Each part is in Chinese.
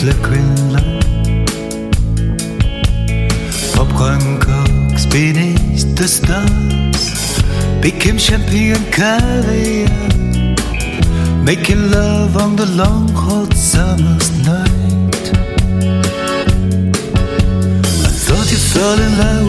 flickering light. Popcorn cokes beneath the stars became champagne caviar. Making love on the long hot summer's night. I thought you fell in love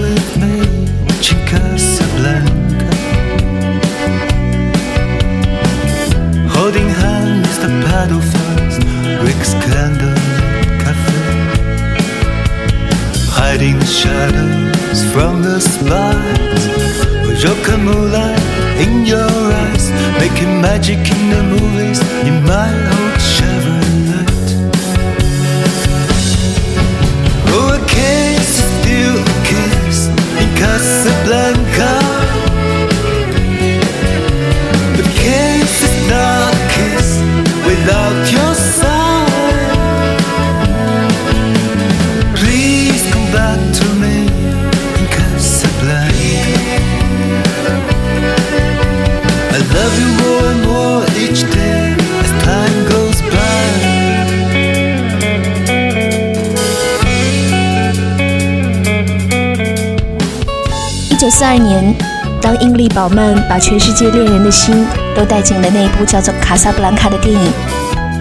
九四二年，当英利宝曼把全世界恋人的心都带进了那部叫做《卡萨布兰卡》的电影，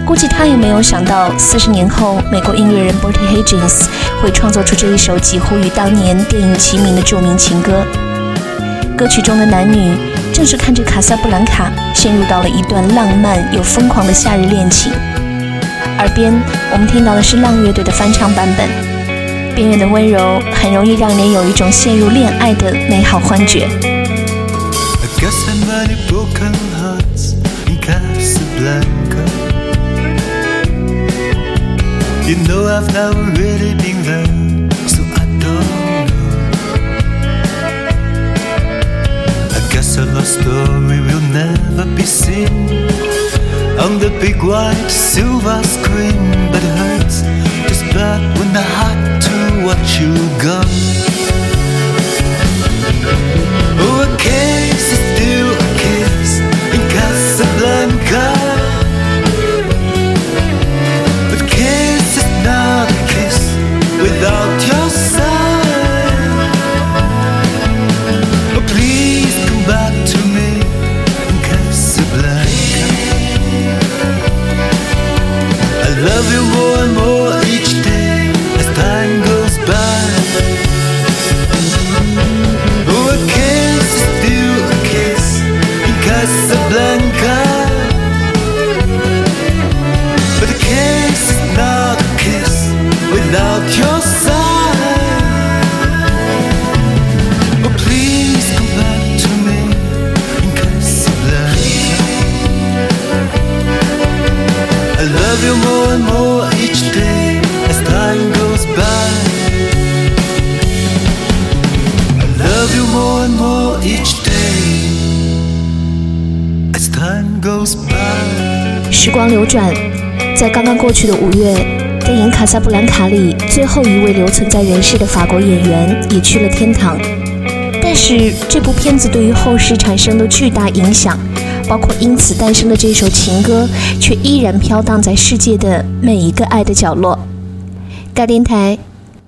估计他也没有想到，四十年后，美国音乐人 Bertie Higgins 会创作出这一首几乎与当年电影齐名的著名情歌。歌曲中的男女正是看着卡萨布兰卡陷入到了一段浪漫又疯狂的夏日恋情。耳边我们听到的是浪乐队的翻唱版本，边缘的温柔很容易让人有一种陷入恋爱的美好幻觉。I guess how many broken hearts in Casablanca. You know I've never really been there, so I don't know. I guess a love story will never be seen on the big white silver screen, but it hurts is bad when the hot to what you got. Oh, a case 时光流转，在刚刚过去的五月，电影《卡萨布兰卡》里最后一位留存在人世的法国演员也去了天堂。但是这部片子对于后世产生的巨大影响，包括因此诞生的这首情歌，却依然飘荡在世界的每一个爱的角落。该电台，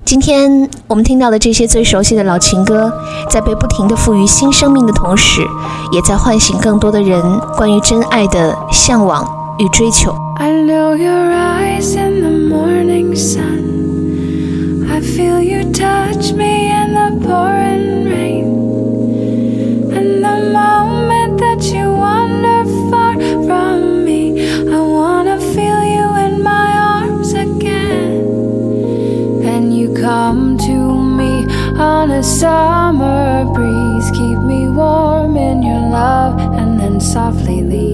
今天我们听到的这些最熟悉的老情歌，在被不停的赋予新生命的同时，也在唤醒更多的人关于真爱的向往与追求。I know your eyes in the morning sun. I feel you touch me in the pouring rain. On a summer breeze, keep me warm in your love, and then softly leave.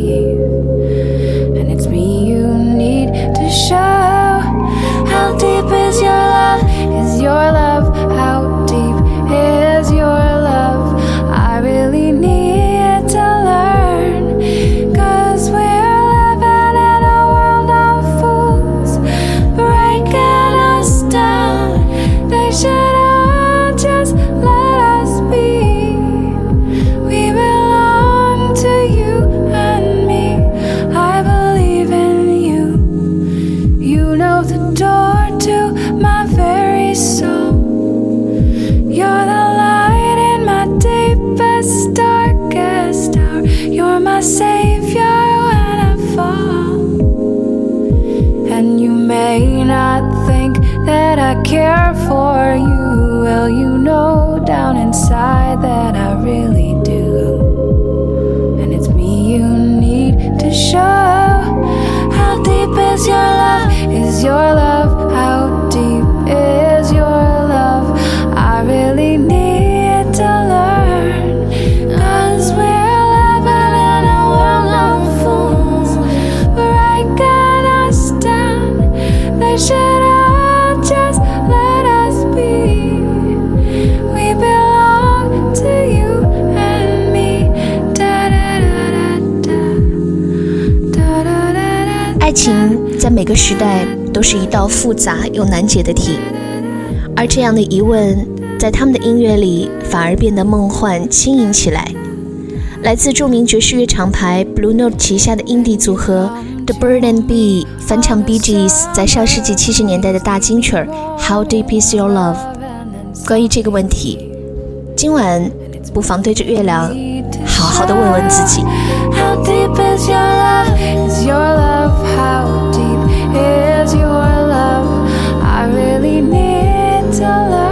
每个时代都是一道复杂又难解的题，而这样的疑问在他们的音乐里反而变得梦幻轻盈起来。来自著名爵士乐厂牌 Blue Note 旗下的 indie 组合 The Bird and Bee 翻唱 Bee Gees 在上世纪七十年代的大金曲《How Deep Is Your Love》。关于这个问题，今晚不妨对着月亮好好的问问自己。How deep is your love? Is your love? How deep is your love? I really need to learn.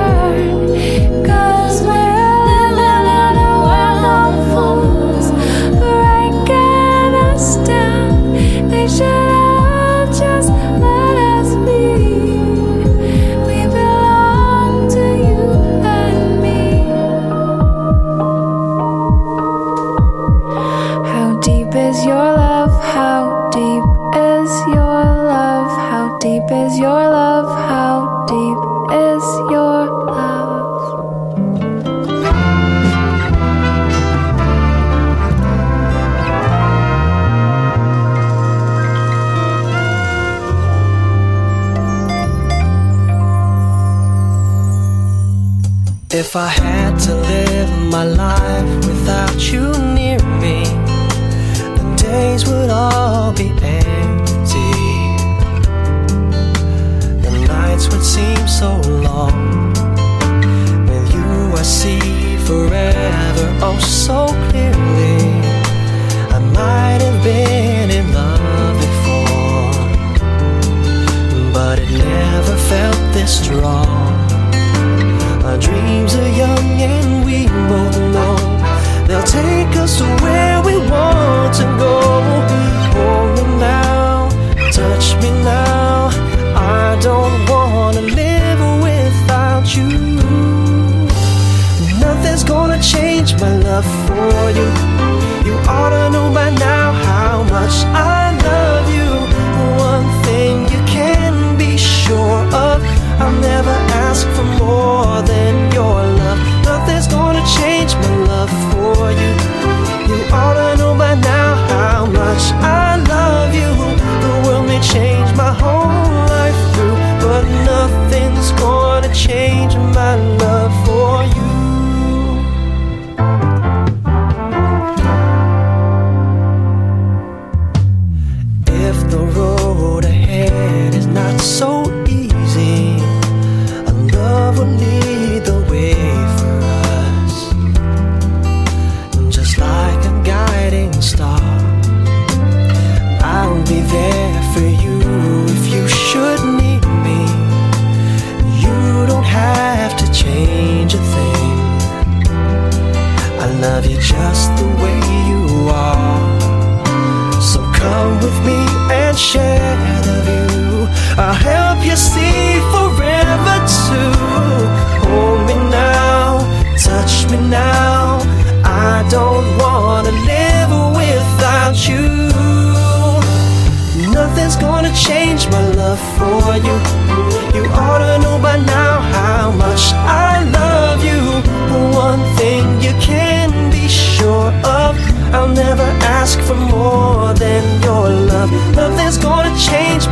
Clearly. I might have been in love before, but it never felt this strong. Our dreams are young and we both know they'll take us to where we want to go. Hold me now, touch me now. I don't wanna Nothing's gonna change my love for you. You ought to know by now how much I love you. One thing you can be sure of, I'll never ask for more than your love. Nothing's gonna change my love for you. You ought to know by now how much I love you. The world may change my whole life through, but nothing's gonna change my love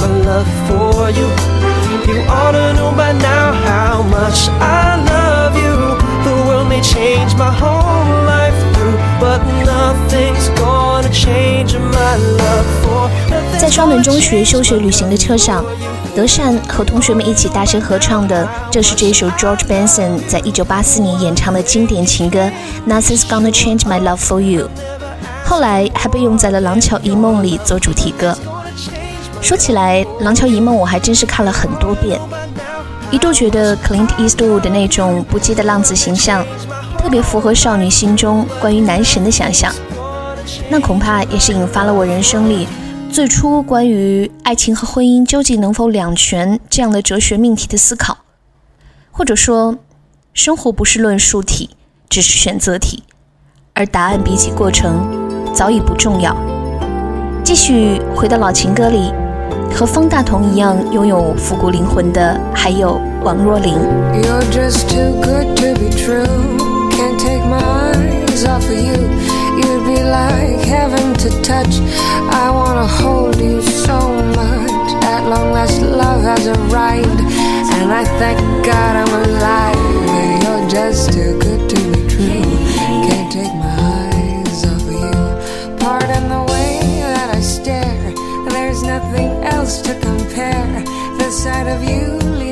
a love for you. You ought to know by now how much I love you. The world may change my whole life through, but nothing's gonna change my love for. Nothing 在双门中学休学旅行的车上，德善和同学们一起大声合唱的，正是这首 George Benson 在一九八四年演唱的经典情歌《Nothing's Gonna Change My Love for You》，后来还被用在了《廊桥遗梦》里做主题歌。说起来，《廊桥遗梦》我还真是看了很多遍，一度觉得 Clint Eastwood 的那种不羁的浪子形象，特别符合少女心中关于男神的想象。那恐怕也是引发了我人生里最初关于爱情和婚姻究竟能否两全这样的哲学命题的思考，或者说，生活不是论述题，只是选择题，而答案比起过程早已不重要。继续回到老情歌里，和方大同一样拥有复古灵魂的还有王若琳。You're just too good to be true. Can't take my to compare. The sight of you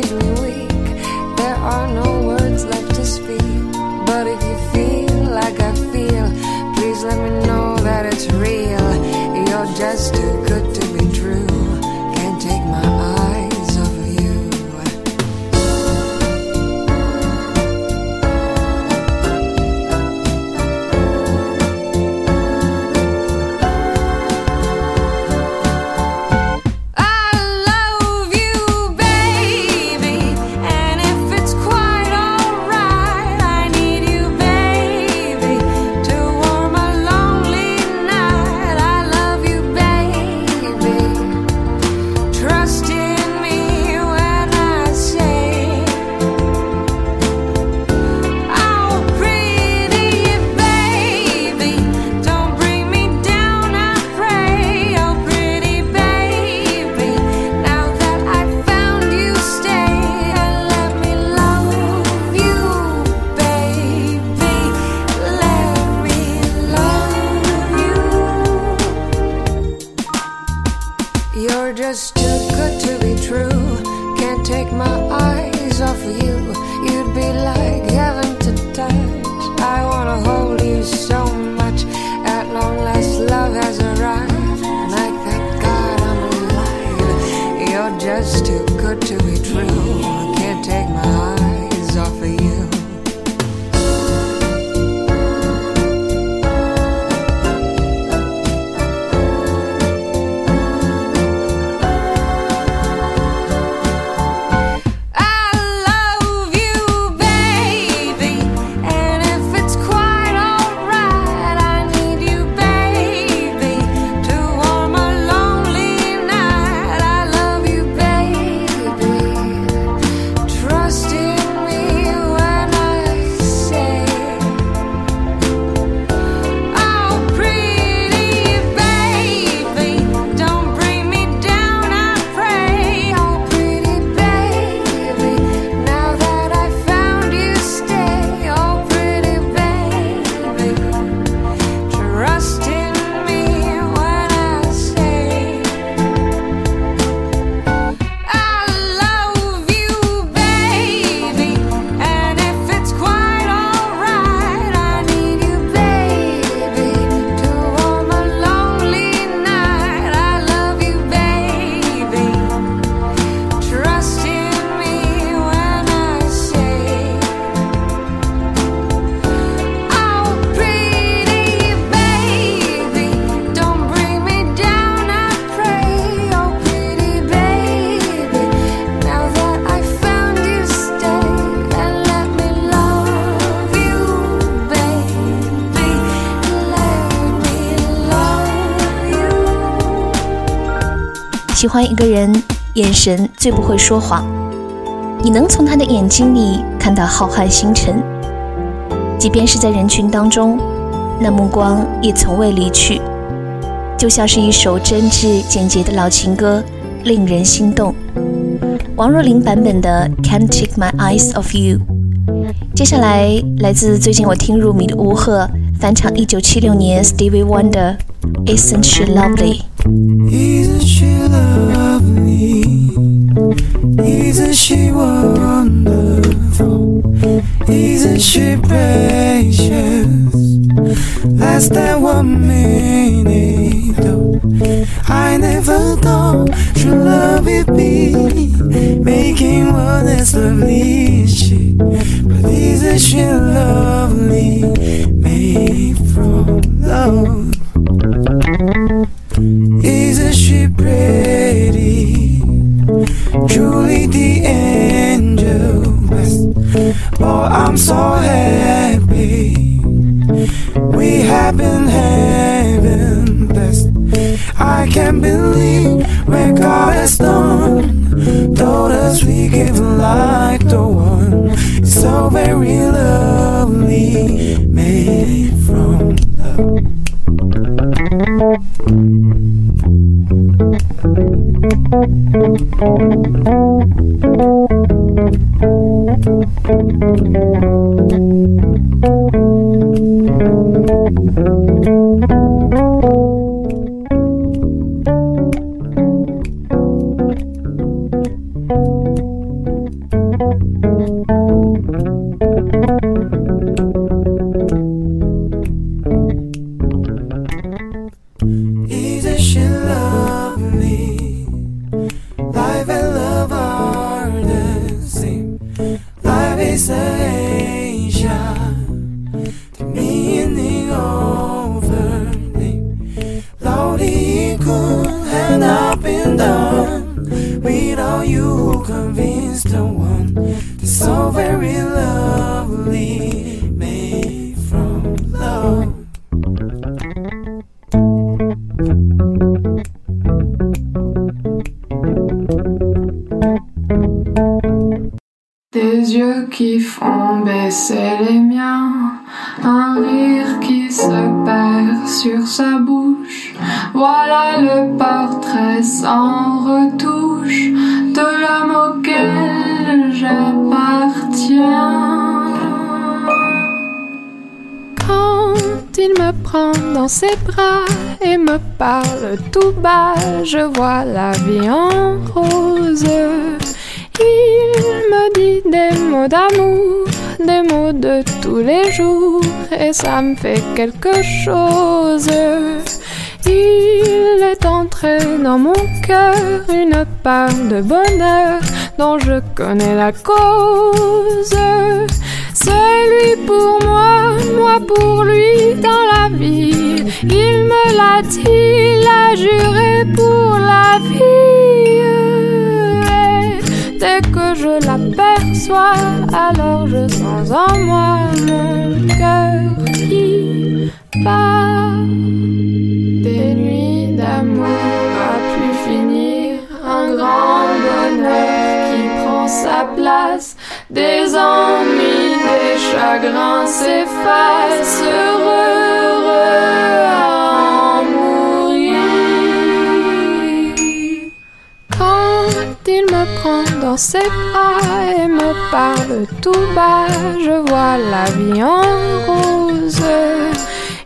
喜欢一个人，眼神最不会说谎。你能从他的眼睛里看到浩瀚星辰，即便是在人群当中，那目光也从未离去，就像是一首真挚简洁的老情歌，令人心动。王若琳版本的《Can't Take My Eyes Off You》。接下来来自最近我听入迷的吴赫翻唱1976年 Stevie Wonder《Isn't She Lovely》。Isn't she precious? Less than one minute. I never thought true love would be making one as lovely as she. But isn't she lovely? Baisser les miens, un rire qui se perd sur sa bouche. Voilà le portrait sans retouche de l'homme auquel j'appartiens. Quand il me prend dans ses bras et me parle tout bas, je vois la vie en rose. Il me dit des mots d'amour, des mots de tous les jours, et ça me fait quelque chose. Il est entré dans mon cœur une part de bonheur dont je connais la cause. C'est lui pour moi, moi pour lui dans la vie. Il me l'a dit, l'a juré pour la vie. Dès que je l'aperçois, alors je sens en moi mon cœur qui bat. Des nuits d'amour à pu finir, un grand bonheur qui prend sa place. Des ennuis, des chagrins s'effacent, heureux dans ses bras et me parle tout bas, je vois la vie en rose.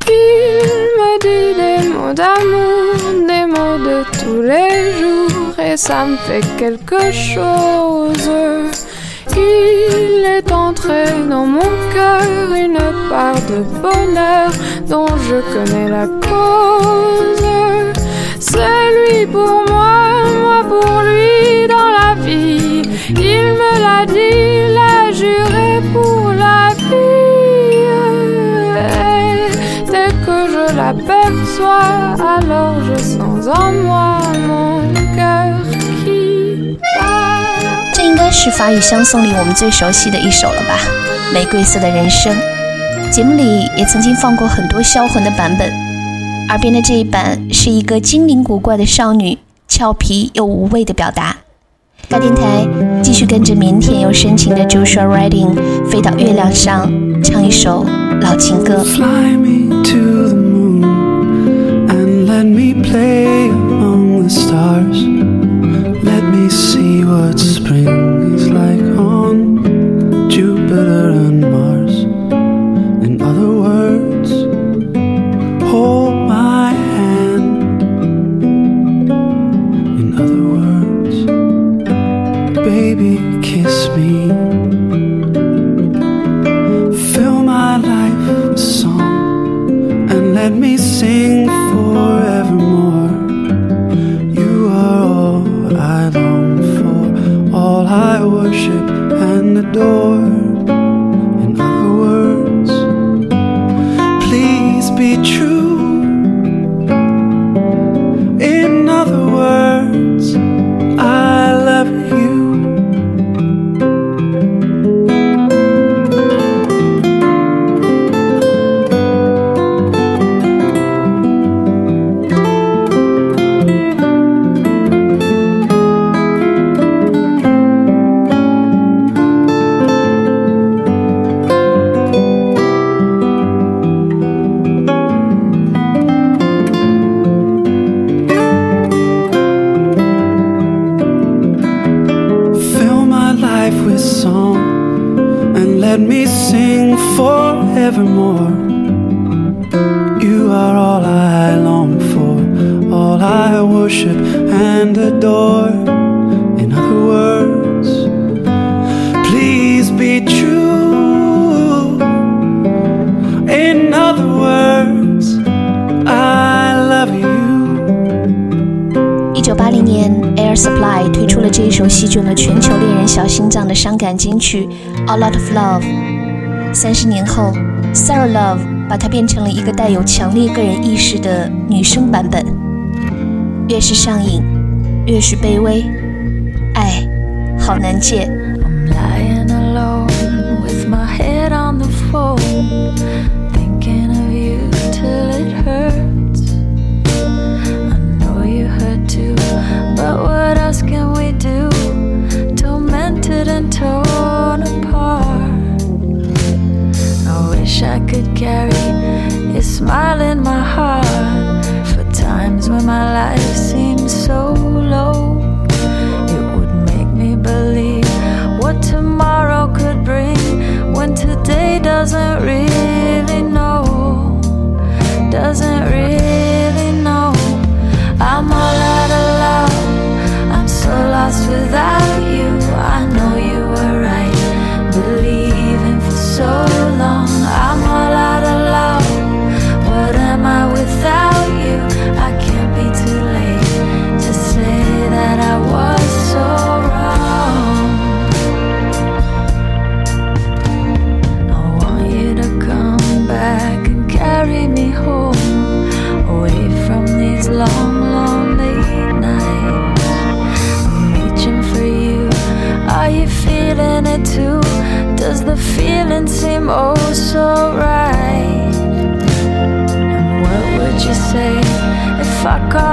Il me dit des mots d'amour, des mots de tous les jours, et ça me fait quelque chose. Il est entré dans mon cœur une part de bonheur dont je connais la cause. C'est lui pour moi, moi pour lui dans la vie. Il me l'a dit, l'a juré pour la vie. Et dès que je l'aperçois, alors je sens en moi mon cœur qui bat. 这应该是法语相送里我们最熟悉的一首了吧，《玫瑰色的人生》。节目里也曾经放过很多销魂的版本，耳边的这一版是一个精灵古怪的少女，俏皮又无畏的表达。大电台继续跟着腼腆又深情的 Joshua Riding 飞到月亮上，唱一首老情歌。Fly me to the moon and let me play among the stars. Let me see what spring is like on Jupiter and Mars. worship and adore. 席卷了全球恋人小心脏的伤感金曲《A Lot of Love》。三十年后，《Sarah Love》把它变成了一个带有强烈个人意识的女生版本。越是上瘾，越是卑微，爱，好难戒。I'm lying alone with my head on the phone. could carry your smile in my heart for times when my life seems so low. пока.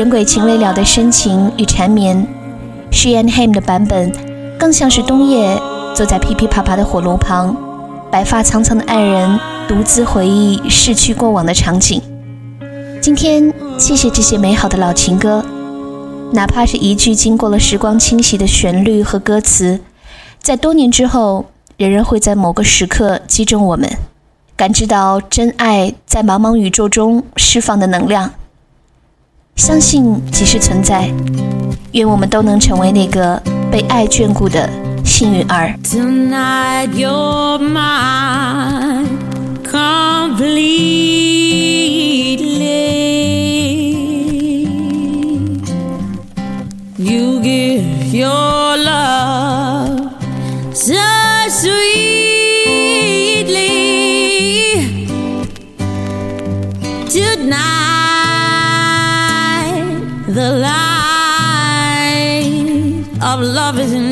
人鬼情未了的深情与缠绵 s h e and Him 的版本更像是冬夜坐在噼噼啪啪的火炉旁，白发苍苍的爱人独自回忆逝去过往的场景。今天，谢谢这些美好的老情歌，哪怕是一句经过了时光清洗的旋律和歌词，在多年之后，仍然会在某个时刻击中我们，感知到真爱在茫茫宇宙中释放的能量。相信即是存在，愿我们都能成为那个被爱眷顾的幸运儿。love isn't.